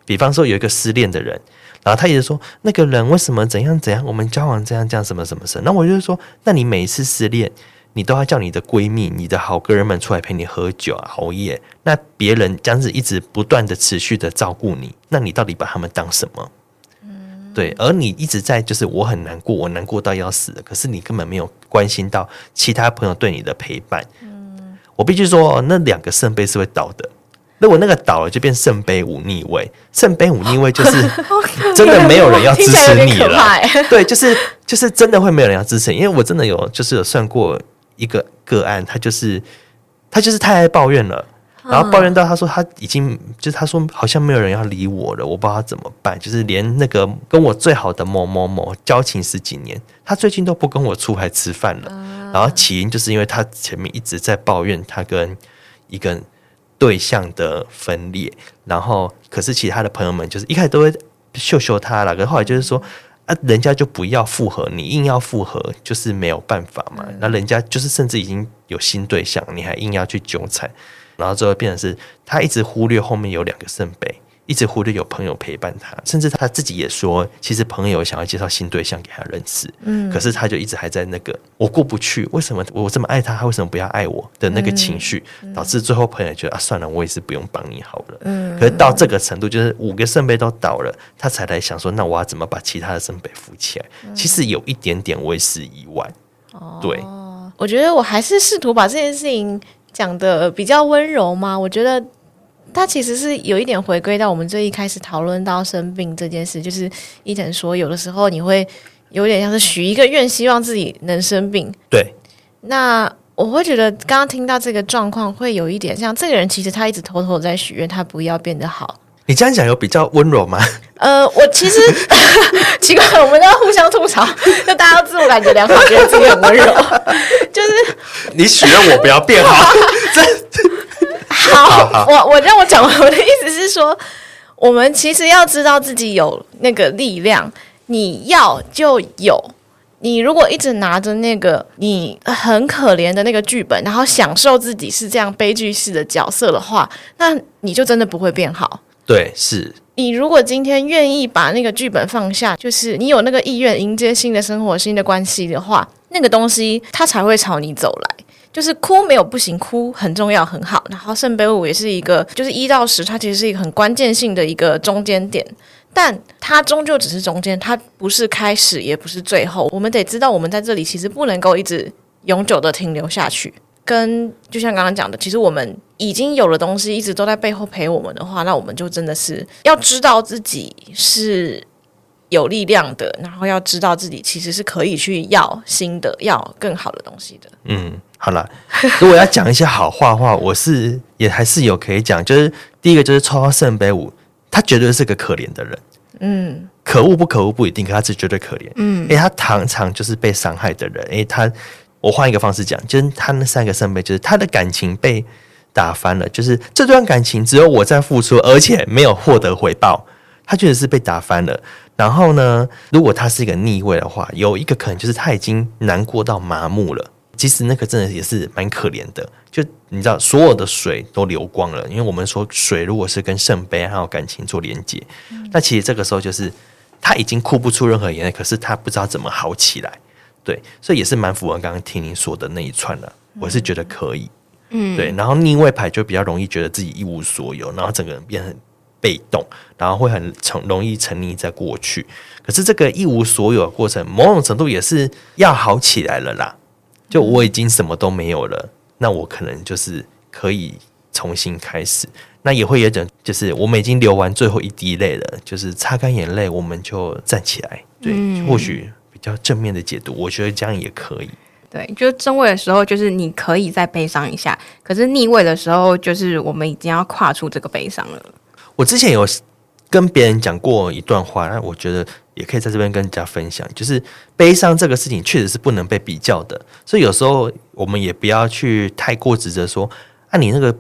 比方说有一个失恋的人，然后他一直说那个人为什么怎样怎样，我们交往这样这样什么什么事，那我就是说，那你每一次失恋。你都要叫你的闺蜜、你的好哥们出来陪你喝酒啊、熬夜。那别人这样子一直不断的持续的照顾你，那你到底把他们当什么？嗯，对。而你一直在就是我很难过，我难过到要死了。可是你根本没有关心到其他朋友对你的陪伴。嗯，我必须说，那两个圣杯是会倒的。如果那个倒了，就变圣杯五逆位。圣杯五逆位就是 *laughs* 真的没有人要支持你了。*laughs* 对，就是就是真的会没有人要支持，因为我真的有就是有算过。一个个案，他就是他就是太爱抱怨了，然后抱怨到他说他已经就是他说好像没有人要理我了，我不知道怎么办，就是连那个跟我最好的某某某交情十几年，他最近都不跟我出来吃饭了。然后起因就是因为他前面一直在抱怨他跟一个对象的分裂，然后可是其他的朋友们就是一开始都会秀秀他了，可是后来就是说。啊，人家就不要复合，你硬要复合，就是没有办法嘛。那人家就是甚至已经有新对象，你还硬要去纠缠，然后最后变成是他一直忽略后面有两个圣杯。一直忽略有朋友陪伴他，甚至他自己也说，其实朋友想要介绍新对象给他认识，嗯，可是他就一直还在那个我过不去，为什么我这么爱他，他为什么不要爱我的那个情绪，导致最后朋友觉得啊，算了，我也是不用帮你好了，嗯，可是到这个程度，就是五个圣杯都倒了，他才来想说，那我要怎么把其他的圣杯扶起来？其实有一点点为时已晚，哦，对，我觉得我还是试图把这件事情讲的比较温柔嘛，我觉得。他其实是有一点回归到我们最一开始讨论到生病这件事，就是伊藤说，有的时候你会有点像是许一个愿，希望自己能生病。对。那我会觉得，刚刚听到这个状况，会有一点像这个人，其实他一直偷偷在许愿，他不要变得好。你这样讲有比较温柔吗？呃，我其实 *laughs* 奇怪，我们都要互相吐槽，就大家都自我感觉良好，觉得自己很温柔，*laughs* 就是你许愿我不要变好，*laughs* 这。好，好好我我让我讲完。我的意思是说，我们其实要知道自己有那个力量，你要就有，你如果一直拿着那个你很可怜的那个剧本，然后享受自己是这样悲剧式的角色的话，那你就真的不会变好。对，是。你如果今天愿意把那个剧本放下，就是你有那个意愿迎接新的生活、新的关系的话，那个东西它才会朝你走来。就是哭没有不行，哭很重要，很好。然后圣杯五也是一个，就是一到十，它其实是一个很关键性的一个中间点。但它终究只是中间，它不是开始，也不是最后。我们得知道，我们在这里其实不能够一直永久的停留下去。跟就像刚刚讲的，其实我们已经有了东西，一直都在背后陪我们的话，那我们就真的是要知道自己是有力量的，然后要知道自己其实是可以去要新的、要更好的东西的。嗯，好了，如果要讲一些好话的话，我是也还是有可以讲，就是第一个就是抽到圣杯五。他绝对是个可怜的人，嗯，可恶不可恶不一定，可他是绝对可怜，嗯，诶，他常常就是被伤害的人，诶，他，我换一个方式讲，就是他那三个圣杯，就是他的感情被打翻了，就是这段感情只有我在付出，而且没有获得回报，他确实是被打翻了。然后呢，如果他是一个逆位的话，有一个可能就是他已经难过到麻木了。其实那个真的也是蛮可怜的，就你知道，所有的水都流光了。因为我们说水如果是跟圣杯还有感情做连接，嗯、那其实这个时候就是他已经哭不出任何眼泪，可是他不知道怎么好起来。对，所以也是蛮符合刚刚听你说的那一串了。我是觉得可以，嗯，对。然后逆位牌就比较容易觉得自己一无所有，然后整个人变很被动，然后会很沉，容易沉溺在过去。可是这个一无所有的过程，某种程度也是要好起来了啦。就我已经什么都没有了，那我可能就是可以重新开始。那也会有种，就是我们已经流完最后一滴泪了，就是擦干眼泪，我们就站起来。对，嗯、或许比较正面的解读，我觉得这样也可以。对，就正位的时候，就是你可以再悲伤一下；可是逆位的时候，就是我们已经要跨出这个悲伤了。我之前有跟别人讲过一段话，那我觉得。也可以在这边跟大家分享，就是悲伤这个事情确实是不能被比较的，所以有时候我们也不要去太过指责说，啊，你那个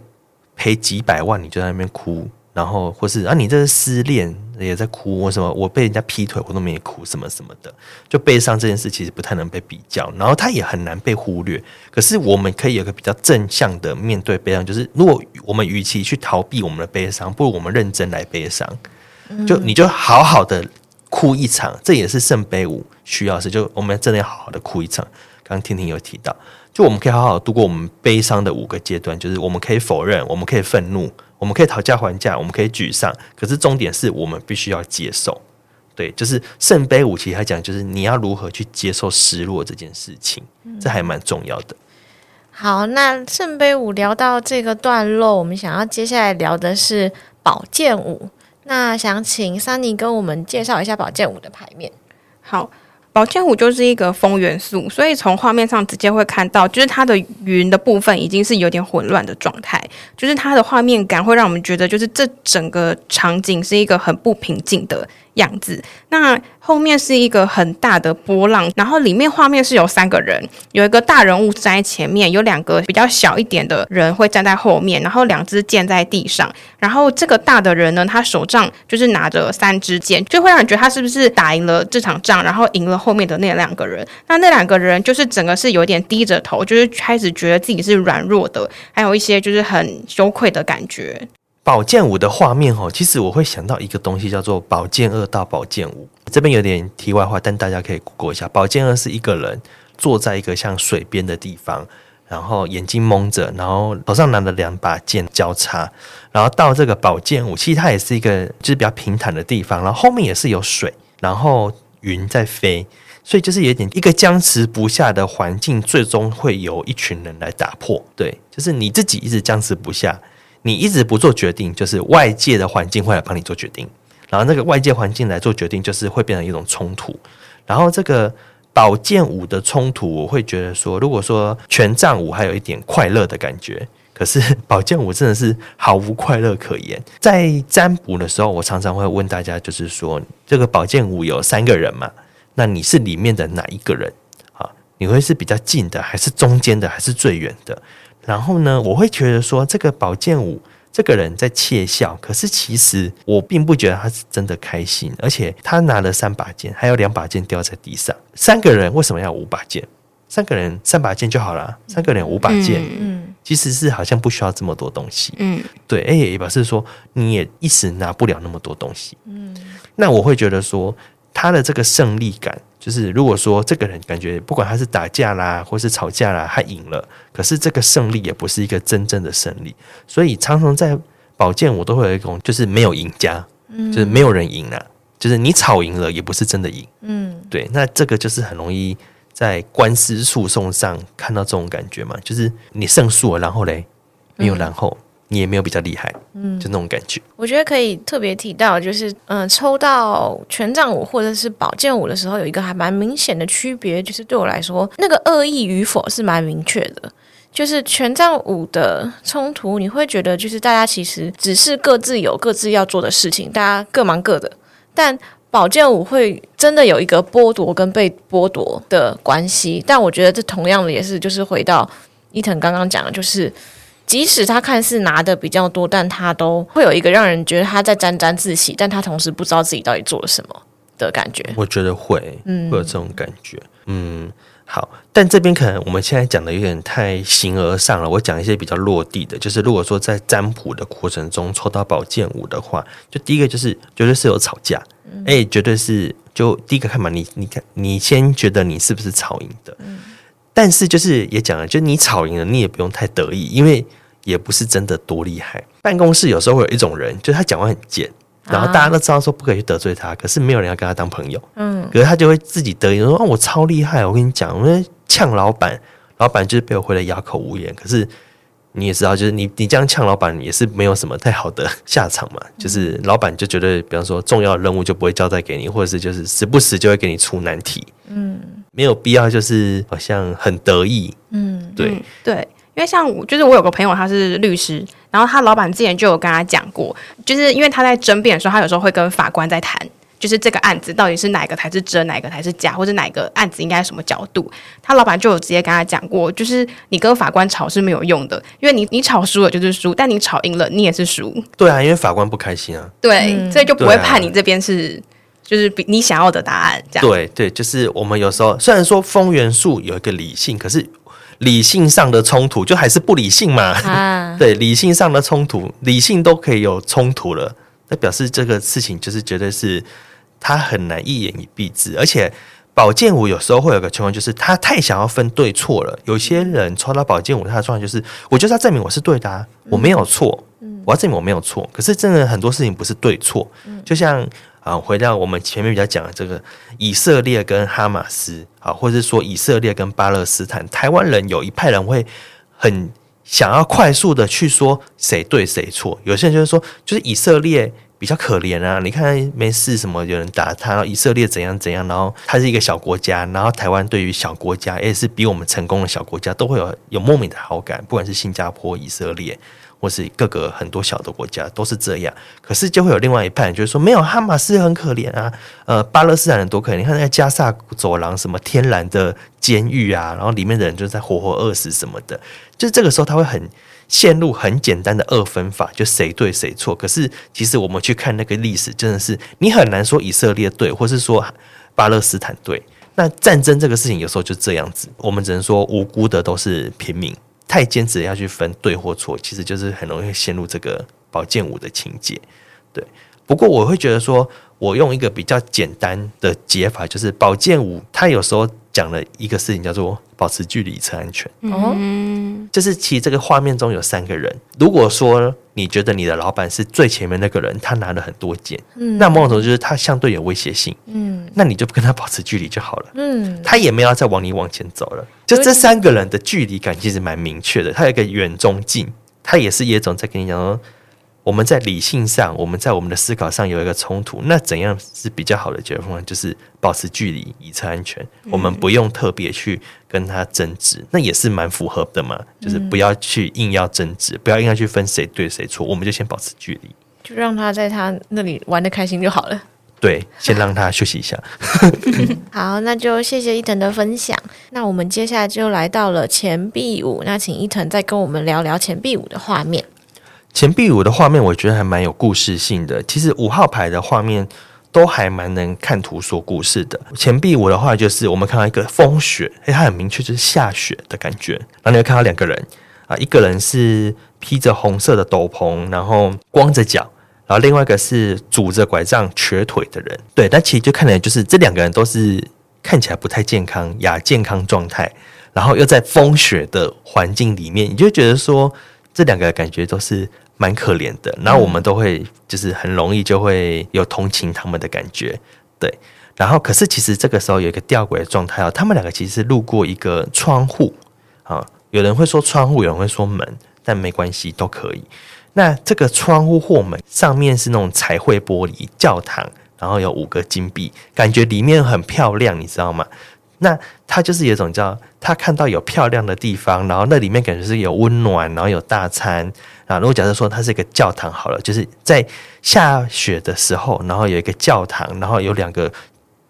赔几百万你就在那边哭，然后或是啊，你这是失恋也在哭，我什么我被人家劈腿我都没哭什么什么的，就悲伤这件事其实不太能被比较，然后它也很难被忽略。可是我们可以有个比较正向的面对悲伤，就是如果我们与其去逃避我们的悲伤，不如我们认真来悲伤，就你就好好的。哭一场，这也是圣杯五需要是，就我们真的要好好的哭一场。刚刚婷婷有提到，就我们可以好好度过我们悲伤的五个阶段，就是我们可以否认，我们可以愤怒，我们可以讨价还价，我们可以沮丧。可是重点是我们必须要接受，对，就是圣杯五其实还讲，就是你要如何去接受失落这件事情，这还蛮重要的。好，那圣杯五聊到这个段落，我们想要接下来聊的是宝剑五。那想请 Sunny 跟我们介绍一下宝剑五的牌面。好，宝剑五就是一个风元素，所以从画面上直接会看到，就是它的云的部分已经是有点混乱的状态，就是它的画面感会让我们觉得，就是这整个场景是一个很不平静的样子。那后面是一个很大的波浪，然后里面画面是有三个人，有一个大人物站在前面，有两个比较小一点的人会站在后面，然后两支剑在地上，然后这个大的人呢，他手上就是拿着三支剑，就会让人觉得他是不是打赢了这场仗，然后赢了后面的那两个人。那那两个人就是整个是有点低着头，就是开始觉得自己是软弱的，还有一些就是很羞愧的感觉。宝剑五的画面哦，其实我会想到一个东西，叫做宝剑二到宝剑五。这边有点题外话，但大家可以 Google 一下。宝剑二是一个人坐在一个像水边的地方，然后眼睛蒙着，然后手上拿着两把剑交叉。然后到这个宝剑五，其实它也是一个就是比较平坦的地方，然后后面也是有水，然后云在飞，所以就是有点一个僵持不下的环境，最终会由一群人来打破。对，就是你自己一直僵持不下。你一直不做决定，就是外界的环境会来帮你做决定，然后那个外界环境来做决定，就是会变成一种冲突。然后这个宝剑五的冲突，我会觉得说，如果说权杖五还有一点快乐的感觉，可是宝剑五真的是毫无快乐可言。在占卜的时候，我常常会问大家，就是说这个宝剑五有三个人嘛？那你是里面的哪一个人？啊，你会是比较近的，还是中间的，还是最远的？然后呢，我会觉得说，这个宝剑五这个人在窃笑，可是其实我并不觉得他是真的开心，而且他拿了三把剑，还有两把剑掉在地上。三个人为什么要五把剑？三个人三把剑就好了，三个人五把剑，嗯，其实是好像不需要这么多东西，嗯，对，哎，也表示说你也一时拿不了那么多东西，嗯，那我会觉得说他的这个胜利感。就是如果说这个人感觉不管他是打架啦，或是吵架啦，他赢了，可是这个胜利也不是一个真正的胜利，所以常常在宝剑我都会有一种就是没有赢家，嗯，就是没有人赢啊，就是你吵赢了也不是真的赢，嗯，对，那这个就是很容易在官司诉讼上看到这种感觉嘛，就是你胜诉了，然后嘞没有然后。嗯你也没有比较厉害，嗯，就那种感觉。我觉得可以特别提到，就是嗯、呃，抽到权杖五或者是宝剑五的时候，有一个还蛮明显的区别，就是对我来说，那个恶意与否是蛮明确的。就是权杖五的冲突，你会觉得就是大家其实只是各自有各自要做的事情，大家各忙各的。但宝剑五会真的有一个剥夺跟被剥夺的关系。但我觉得这同样的也是，就是回到伊藤刚刚讲的，就是。即使他看似拿的比较多，但他都会有一个让人觉得他在沾沾自喜，但他同时不知道自己到底做了什么的感觉。我觉得会，嗯，会有这种感觉，嗯，好。但这边可能我们现在讲的有点太形而上了，我讲一些比较落地的，就是如果说在占卜的过程中抽到宝剑五的话，就第一个就是绝对是有吵架，哎、嗯，绝对是就第一个看嘛，你你看，你先觉得你是不是吵赢的，嗯，但是就是也讲了，就你吵赢了，你也不用太得意，因为。也不是真的多厉害。办公室有时候会有一种人，就是他讲话很贱，然后大家都知道说不可以去得罪他，可是没有人要跟他当朋友。嗯，可是他就会自己得意说：“哦，我超厉害！我跟你讲，我们呛老板，老板就是被我回的哑口无言。”可是你也知道，就是你你这样呛老板也是没有什么太好的下场嘛。就是老板就觉得，比方说重要的任务就不会交代给你，或者是就是时不时就会给你出难题。嗯，没有必要就是好像很得意。嗯，对嗯对。因为像我，就是我有个朋友，他是律师，然后他老板之前就有跟他讲过，就是因为他在争辩的时候，他有时候会跟法官在谈，就是这个案子到底是哪个才是真，哪个才是假，或者哪个案子应该什么角度，他老板就有直接跟他讲过，就是你跟法官吵是没有用的，因为你你吵输了就是输，但你吵赢了你也是输。对啊，因为法官不开心啊。对，嗯、所以就不会判你这边是、啊、就是比你想要的答案这样。对对，就是我们有时候虽然说风元素有一个理性，可是。理性上的冲突就还是不理性嘛？啊、*laughs* 对，理性上的冲突，理性都可以有冲突了，那表示这个事情就是绝对是他很难一言以蔽之。而且宝剑五有时候会有个情况，就是他太想要分对错了。有些人抽到宝剑五，他的状态就是，我就是要证明我是对的、啊，我没有错，我要证明我没有错。可是真的很多事情不是对错，就像。啊，回到我们前面比较讲的这个以色列跟哈马斯啊，或者是说以色列跟巴勒斯坦，台湾人有一派人会很想要快速的去说谁对谁错。有些人就是说，就是以色列比较可怜啊，你看没事什么有人打他，以色列怎样怎样，然后他是一个小国家，然后台湾对于小国家也是比我们成功的小国家，都会有有莫名的好感，不管是新加坡、以色列。或是各个很多小的国家都是这样，可是就会有另外一派，就是说没有哈马斯很可怜啊，呃，巴勒斯坦人多可怜，你看那个加萨走廊什么天然的监狱啊，然后里面的人就在活活饿死什么的，就是这个时候他会很陷入很简单的二分法，就谁对谁错。可是其实我们去看那个历史，真的是你很难说以色列对，或是说巴勒斯坦对。那战争这个事情有时候就这样子，我们只能说无辜的都是平民。太坚持要去分对或错，其实就是很容易陷入这个宝剑舞的情节。对，不过我会觉得说，我用一个比较简单的解法，就是宝剑五，它有时候讲了一个事情叫做保持距离，以策安全。哦，就是其实这个画面中有三个人，如果说你觉得你的老板是最前面那个人，他拿了很多剑，嗯，那某种程度就是他相对有威胁性，嗯，那你就不跟他保持距离就好了，嗯，他也没有再往你往前走了。就这三个人的距离感其实蛮明确的，他有一个远中近，他也是叶总在跟你讲说。我们在理性上，我们在我们的思考上有一个冲突，那怎样是比较好的解决方案？就是保持距离，以策安全。我们不用特别去跟他争执，那也是蛮符合的嘛。就是不要去硬要争执，不要硬要去分谁对谁错，我们就先保持距离，就让他在他那里玩的开心就好了。对，先让他休息一下。*laughs* 好，那就谢谢伊藤的分享。那我们接下来就来到了钱币五，那请伊藤再跟我们聊聊钱币五的画面。钱币五的画面，我觉得还蛮有故事性的。其实五号牌的画面都还蛮能看图说故事的。钱币五的话，就是我们看到一个风雪，诶，它很明确就是下雪的感觉。然后你会看到两个人啊，一个人是披着红色的斗篷，然后光着脚，然后另外一个是拄着拐杖、瘸腿的人。对，但其实就看起来就是这两个人都是看起来不太健康、亚健康状态，然后又在风雪的环境里面，你就觉得说。这两个感觉都是蛮可怜的，然后我们都会就是很容易就会有同情他们的感觉，对。然后可是其实这个时候有一个吊诡的状态哦，他们两个其实是路过一个窗户啊，有人会说窗户，有人会说门，但没关系，都可以。那这个窗户或门上面是那种彩绘玻璃教堂，然后有五个金币，感觉里面很漂亮，你知道吗？那他就是有一种叫他看到有漂亮的地方，然后那里面感觉是有温暖，然后有大餐啊。如果假设说它是一个教堂好了，就是在下雪的时候，然后有一个教堂，然后有两个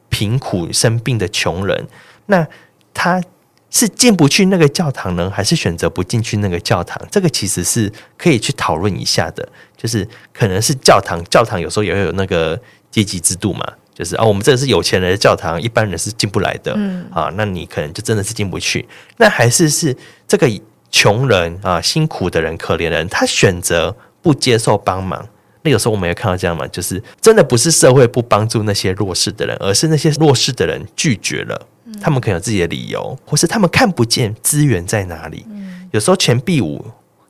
贫苦生病的穷人，那他是进不去那个教堂呢，还是选择不进去那个教堂？这个其实是可以去讨论一下的。就是可能是教堂，教堂有时候也会有那个阶级制度嘛。就是啊，我们这个是有钱人的教堂，一般人是进不来的。嗯，啊，那你可能就真的是进不去。那还是是这个穷人啊，辛苦的人，可怜人，他选择不接受帮忙。那有时候我们也看到这样嘛，就是真的不是社会不帮助那些弱势的人，而是那些弱势的人拒绝了。他们可能有自己的理由，或是他们看不见资源在哪里。有时候钱币五。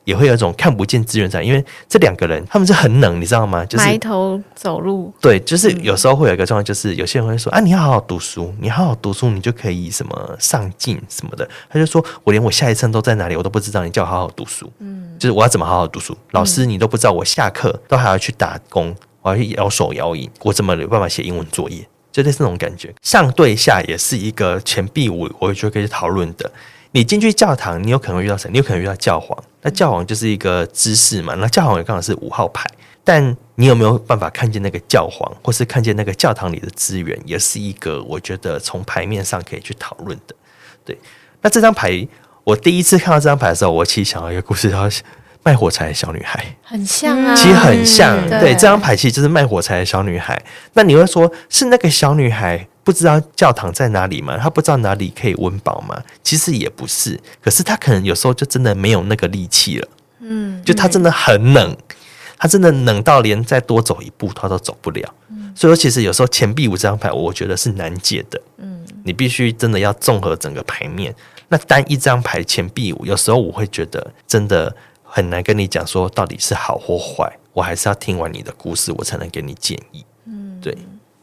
也会有一种看不见资源在，因为这两个人他们是很冷，你知道吗？就是埋头走路。对，就是有时候会有一个状况，就是有些人会说啊，你要好好读书，你好好读书，你就可以什么上进什么的。他就说我连我下一层都在哪里我都不知道，你叫我好好读书。嗯，就是我要怎么好好读书？老师你都不知道，我下课都还要去打工，我要去摇手摇椅，我怎么有办法写英文作业？就类似那种感觉。上对下也是一个钱币我，我觉得可以讨论的。你进去教堂，你有可能会遇到谁？你有可能遇到教皇。那教皇就是一个知识嘛。那教皇也刚好是五号牌，但你有没有办法看见那个教皇，或是看见那个教堂里的资源，也是一个我觉得从牌面上可以去讨论的。对，那这张牌，我第一次看到这张牌的时候，我其实想到一个故事，叫卖火柴的小女孩，很像啊，其实很像。嗯、对，这张牌其实就是卖火柴的小女孩。那你会说是那个小女孩？不知道教堂在哪里吗？他不知道哪里可以温饱吗？其实也不是，可是他可能有时候就真的没有那个力气了。嗯，就他真的很冷，他真的冷到连再多走一步他都走不了。嗯，所以说其实有时候钱币五这张牌，我觉得是难解的。嗯，你必须真的要综合整个牌面。那单一张牌钱币五，有时候我会觉得真的很难跟你讲说到底是好或坏。我还是要听完你的故事，我才能给你建议。嗯，对。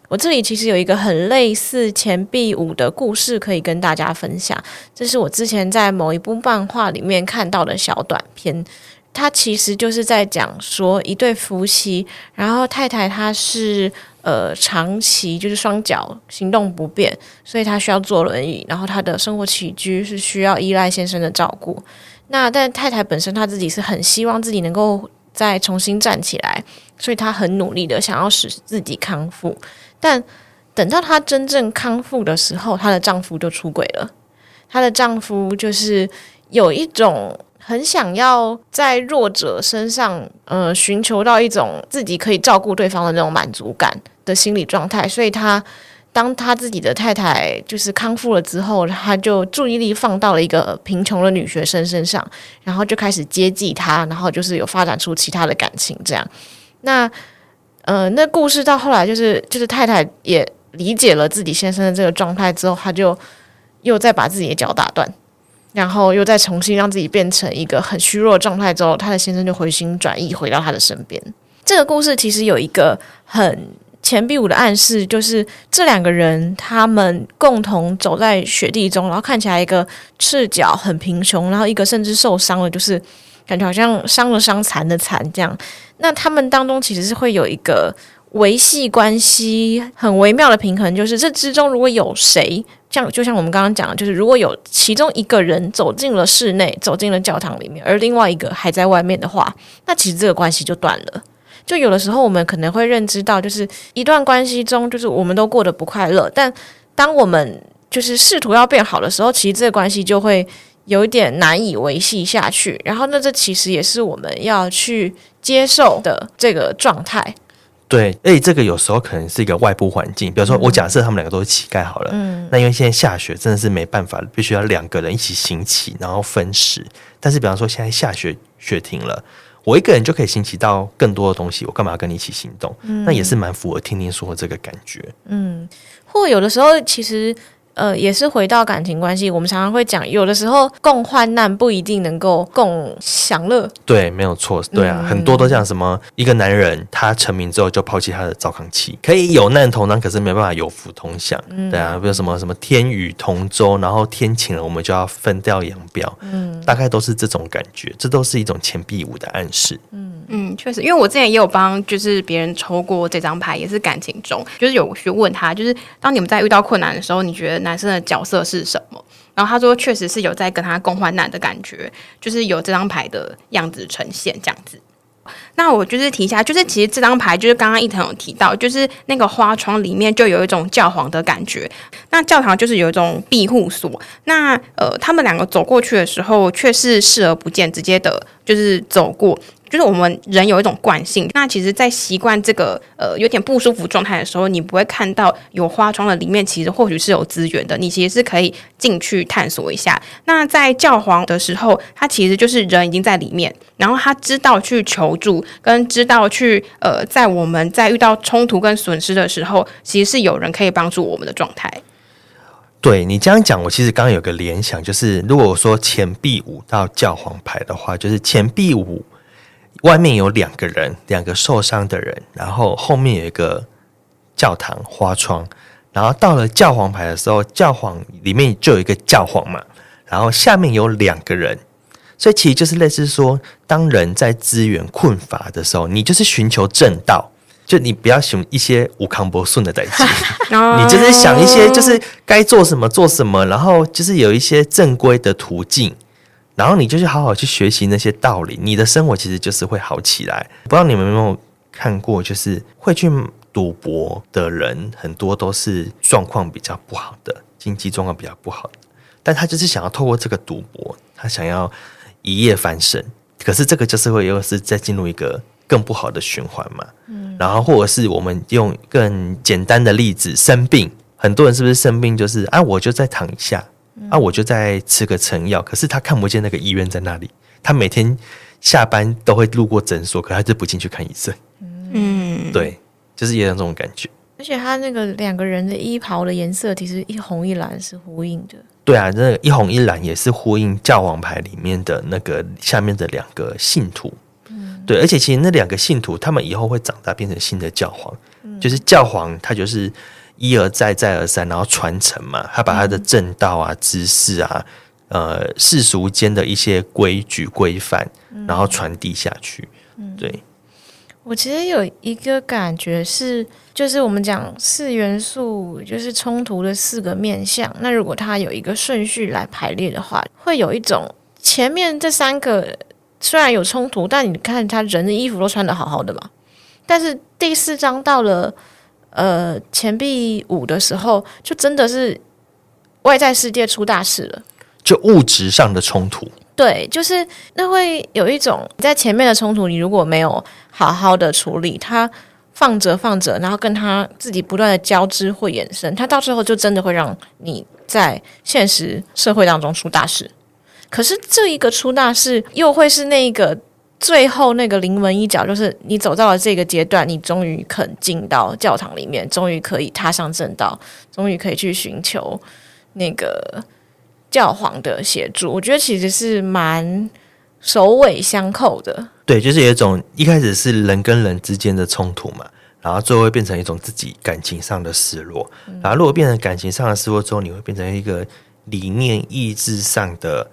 我这里其实有一个很类似钱币五的故事可以跟大家分享，这是我之前在某一部漫画里面看到的小短片，它其实就是在讲说一对夫妻，然后太太她是呃长期就是双脚行动不便，所以她需要坐轮椅，然后她的生活起居是需要依赖先生的照顾。那但太太本身她自己是很希望自己能够再重新站起来，所以她很努力的想要使自己康复。但等到她真正康复的时候，她的丈夫就出轨了。她的丈夫就是有一种很想要在弱者身上，呃，寻求到一种自己可以照顾对方的那种满足感的心理状态。所以她，当他自己的太太就是康复了之后，他就注意力放到了一个贫穷的女学生身上，然后就开始接济她，然后就是有发展出其他的感情。这样，那。呃，那故事到后来就是，就是太太也理解了自己先生的这个状态之后，她就又再把自己的脚打断，然后又再重新让自己变成一个很虚弱的状态之后，她的先生就回心转意回到她的身边。这个故事其实有一个很钱币五的暗示，就是这两个人他们共同走在雪地中，然后看起来一个赤脚很贫穷，然后一个甚至受伤了，就是感觉好像伤了伤残的残这样。那他们当中其实是会有一个维系关系很微妙的平衡，就是这之中如果有谁，像就像我们刚刚讲的，就是如果有其中一个人走进了室内，走进了教堂里面，而另外一个还在外面的话，那其实这个关系就断了。就有的时候我们可能会认知到，就是一段关系中，就是我们都过得不快乐，但当我们就是试图要变好的时候，其实这个关系就会有一点难以维系下去。然后，那这其实也是我们要去接受的这个状态。对，哎，这个有时候可能是一个外部环境，比如说我假设他们两个都是乞丐好了，嗯，那因为现在下雪，真的是没办法，必须要两个人一起行乞，然后分食。但是，比方说现在下雪，雪停了，我一个人就可以行乞到更多的东西，我干嘛要跟你一起行动？嗯，那也是蛮符合听听说的这个感觉。嗯，或有的时候其实。呃，也是回到感情关系，我们常常会讲，有的时候共患难不一定能够共享乐。对，没有错，对啊，嗯、很多都讲什么一个男人他成名之后就抛弃他的糟糠妻，可以有难同当，可是没办法有福同享。嗯、对啊，比如什么什么天与同舟，然后天晴了我们就要分道扬镳。嗯，大概都是这种感觉，这都是一种钱币五的暗示。嗯嗯，确实，因为我之前也有帮就是别人抽过这张牌，也是感情中，就是有去问他，就是当你们在遇到困难的时候，你觉得？男生的角色是什么？然后他说，确实是有在跟他共患难的感觉，就是有这张牌的样子呈现这样子。那我就是提一下，就是其实这张牌就是刚刚一藤有提到，就是那个花窗里面就有一种教皇的感觉。那教堂就是有一种庇护所。那呃，他们两个走过去的时候，却是视而不见，直接的就是走过。就是我们人有一种惯性，那其实，在习惯这个呃有点不舒服状态的时候，你不会看到有花窗的里面，其实或许是有资源的，你其实是可以进去探索一下。那在教皇的时候，他其实就是人已经在里面，然后他知道去求助，跟知道去呃，在我们在遇到冲突跟损失的时候，其实是有人可以帮助我们的状态。对你这样讲，我其实刚刚有个联想，就是如果说钱币五到教皇牌的话，就是钱币五。外面有两个人，两个受伤的人，然后后面有一个教堂花窗，然后到了教皇牌的时候，教皇里面就有一个教皇嘛，然后下面有两个人，所以其实就是类似说，当人在资源困乏的时候，你就是寻求正道，就你不要想一些无康不顺的代志，*laughs* 你就是想一些就是该做什么做什么，然后就是有一些正规的途径。然后你就去好好去学习那些道理，你的生活其实就是会好起来。不知道你们有没有看过，就是会去赌博的人，很多都是状况比较不好的，经济状况比较不好的，但他就是想要透过这个赌博，他想要一夜翻身。可是这个就是会又是再进入一个更不好的循环嘛。嗯。然后或者是我们用更简单的例子，生病，很多人是不是生病就是啊，我就再躺一下。啊，我就在吃个成药，可是他看不见那个医院在那里。他每天下班都会路过诊所，可他就不进去看医生。嗯，对，就是也有这种感觉。而且他那个两个人的衣袍的颜色，其实一红一蓝是呼应的。对啊，那个一红一蓝也是呼应教皇牌里面的那个下面的两个信徒。嗯，对，而且其实那两个信徒，他们以后会长大变成新的教皇。嗯，就是教皇，他就是。一而再，再而三，然后传承嘛，他把他的正道啊、知识啊、呃世俗间的一些规矩规范，然后传递下去。嗯，对。我其实有一个感觉是，就是我们讲四元素，就是冲突的四个面向。那如果它有一个顺序来排列的话，会有一种前面这三个虽然有冲突，但你看他人的衣服都穿的好好的嘛。但是第四章到了。呃，钱币五的时候，就真的是外在世界出大事了，就物质上的冲突。对，就是那会有一种在前面的冲突，你如果没有好好的处理，它放着放着，然后跟它自己不断的交织会衍生，它到最后就真的会让你在现实社会当中出大事。可是这一个出大事，又会是那个。最后那个临门一脚，就是你走到了这个阶段，你终于肯进到教堂里面，终于可以踏上正道，终于可以去寻求那个教皇的协助。我觉得其实是蛮首尾相扣的。对，就是有一种一开始是人跟人之间的冲突嘛，然后最后会变成一种自己感情上的失落，嗯、然后如果变成感情上的失落之后，你会变成一个理念意志上的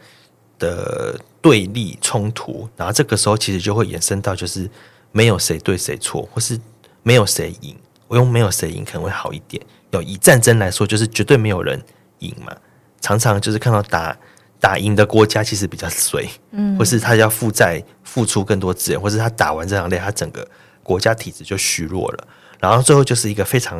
的。对立冲突，然后这个时候其实就会延伸到，就是没有谁对谁错，或是没有谁赢。我用没有谁赢可能会好一点。有以战争来说，就是绝对没有人赢嘛。常常就是看到打打赢的国家其实比较衰，嗯，或是他要负债付出更多资源，或是他打完这场仗，他整个国家体制就虚弱了。然后最后就是一个非常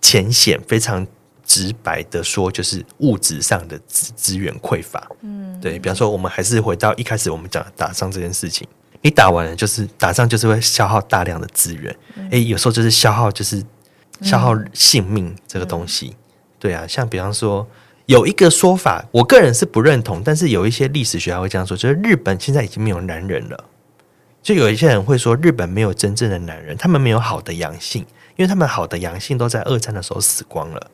浅显、非常直白的说，就是物质上的资资源匮乏。嗯，对，比方说，我们还是回到一开始我们讲打仗这件事情，你打完了就是打仗，就是会消耗大量的资源。哎、嗯，有时候就是消耗，就是消耗性命这个东西。嗯、对啊，像比方说有一个说法，我个人是不认同，但是有一些历史学家会这样说，就是日本现在已经没有男人了。就有一些人会说，日本没有真正的男人，他们没有好的阳性，因为他们好的阳性都在二战的时候死光了。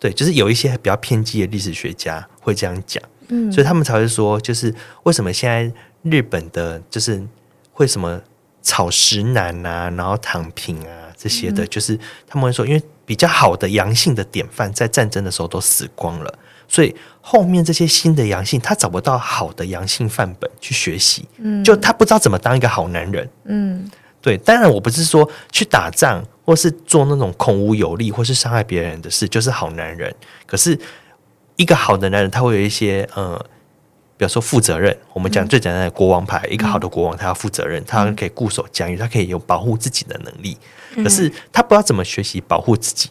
对，就是有一些比较偏激的历史学家会这样讲，嗯，所以他们才会说，就是为什么现在日本的，就是会什么草食男啊，然后躺平啊这些的，就是他们会说，因为比较好的阳性的典范在战争的时候都死光了。所以后面这些新的阳性，他找不到好的阳性范本去学习，嗯，就他不知道怎么当一个好男人，嗯，对。当然，我不是说去打仗或是做那种孔武有力或是伤害别人的事就是好男人。可是一个好的男人，他会有一些呃，比如说负责任。我们讲最简单的国王牌，嗯，一个好的国王，他要负责任，他可以固守疆域，他可以有保护自己的能力。可是他不知道怎么学习保护自己，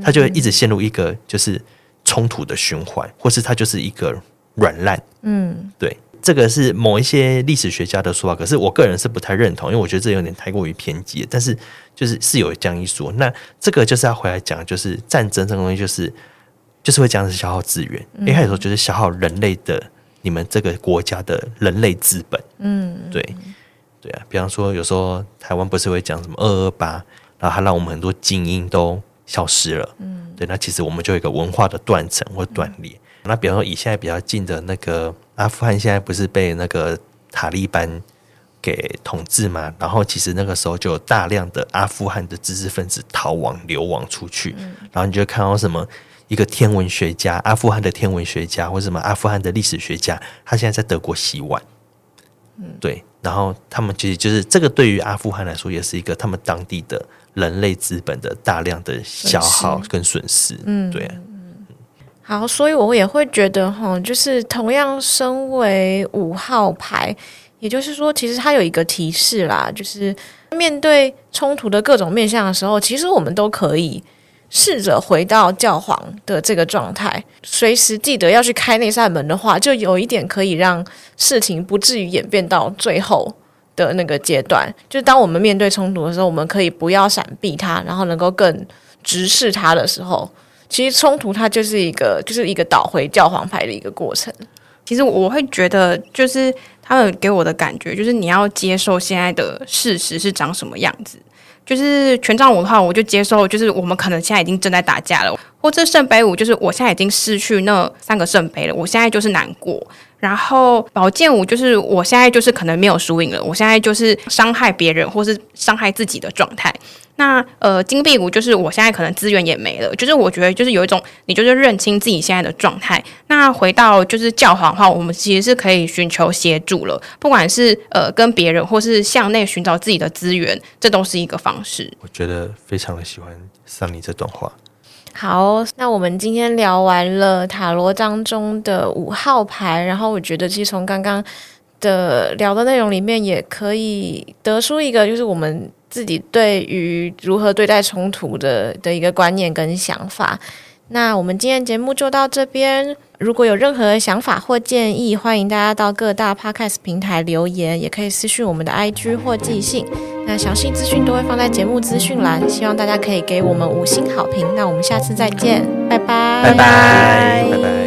他就会一直陷入一个就是。冲突的循环，或是他就是一个软烂。嗯，对，这个是某一些历史学家的说法，可是我个人是不太认同，因为我觉得这有点太过于偏激。但是就是是有这样一说，那这个就是要回来讲，就是战争这个东西，就是就是会这样子消耗资源。一开始说就是消耗人类的你们这个国家的人类资本。嗯，对对啊，比方说有时候台湾不是会讲什么二二八，然后它让我们很多精英都消失了。嗯。对，那其实我们就有一个文化的断层或断裂。嗯、那比方说，以现在比较近的那个阿富汗，现在不是被那个塔利班给统治嘛？然后其实那个时候就有大量的阿富汗的知识分子逃亡、流亡出去。嗯、然后你就看到什么一个天文学家，阿富汗的天文学家，或者什么阿富汗的历史学家，他现在在德国洗碗。嗯，对。然后他们其实就是这个，对于阿富汗来说，也是一个他们当地的。人类资本的大量的消耗跟损失，嗯，对，嗯，好，所以我也会觉得哈，就是同样身为五号牌，也就是说，其实它有一个提示啦，就是面对冲突的各种面向的时候，其实我们都可以试着回到教皇的这个状态，随时记得要去开那扇门的话，就有一点可以让事情不至于演变到最后。的那个阶段，就当我们面对冲突的时候，我们可以不要闪避它，然后能够更直视它的时候，其实冲突它就是一个，就是一个倒回教皇牌的一个过程。其实我会觉得，就是他们给我的感觉，就是你要接受现在的事实是长什么样子。就是权杖五的话，我就接受，就是我们可能现在已经正在打架了，或者圣杯五，就是我现在已经失去那三个圣杯了，我现在就是难过。然后宝剑五就是我现在就是可能没有输赢了，我现在就是伤害别人或是伤害自己的状态。那呃金币五就是我现在可能资源也没了，就是我觉得就是有一种你就是认清自己现在的状态。那回到就是教皇的话，我们其实是可以寻求协助了，不管是呃跟别人或是向内寻找自己的资源，这都是一个方式。我觉得非常的喜欢上你这段话。好，那我们今天聊完了塔罗当中的五号牌，然后我觉得其实从刚刚的聊的内容里面，也可以得出一个，就是我们自己对于如何对待冲突的的一个观念跟想法。那我们今天节目就到这边。如果有任何想法或建议，欢迎大家到各大 Podcast 平台留言，也可以私信我们的 IG 或寄信。那详细资讯都会放在节目资讯栏，希望大家可以给我们五星好评。那我们下次再见，拜拜拜拜，拜拜。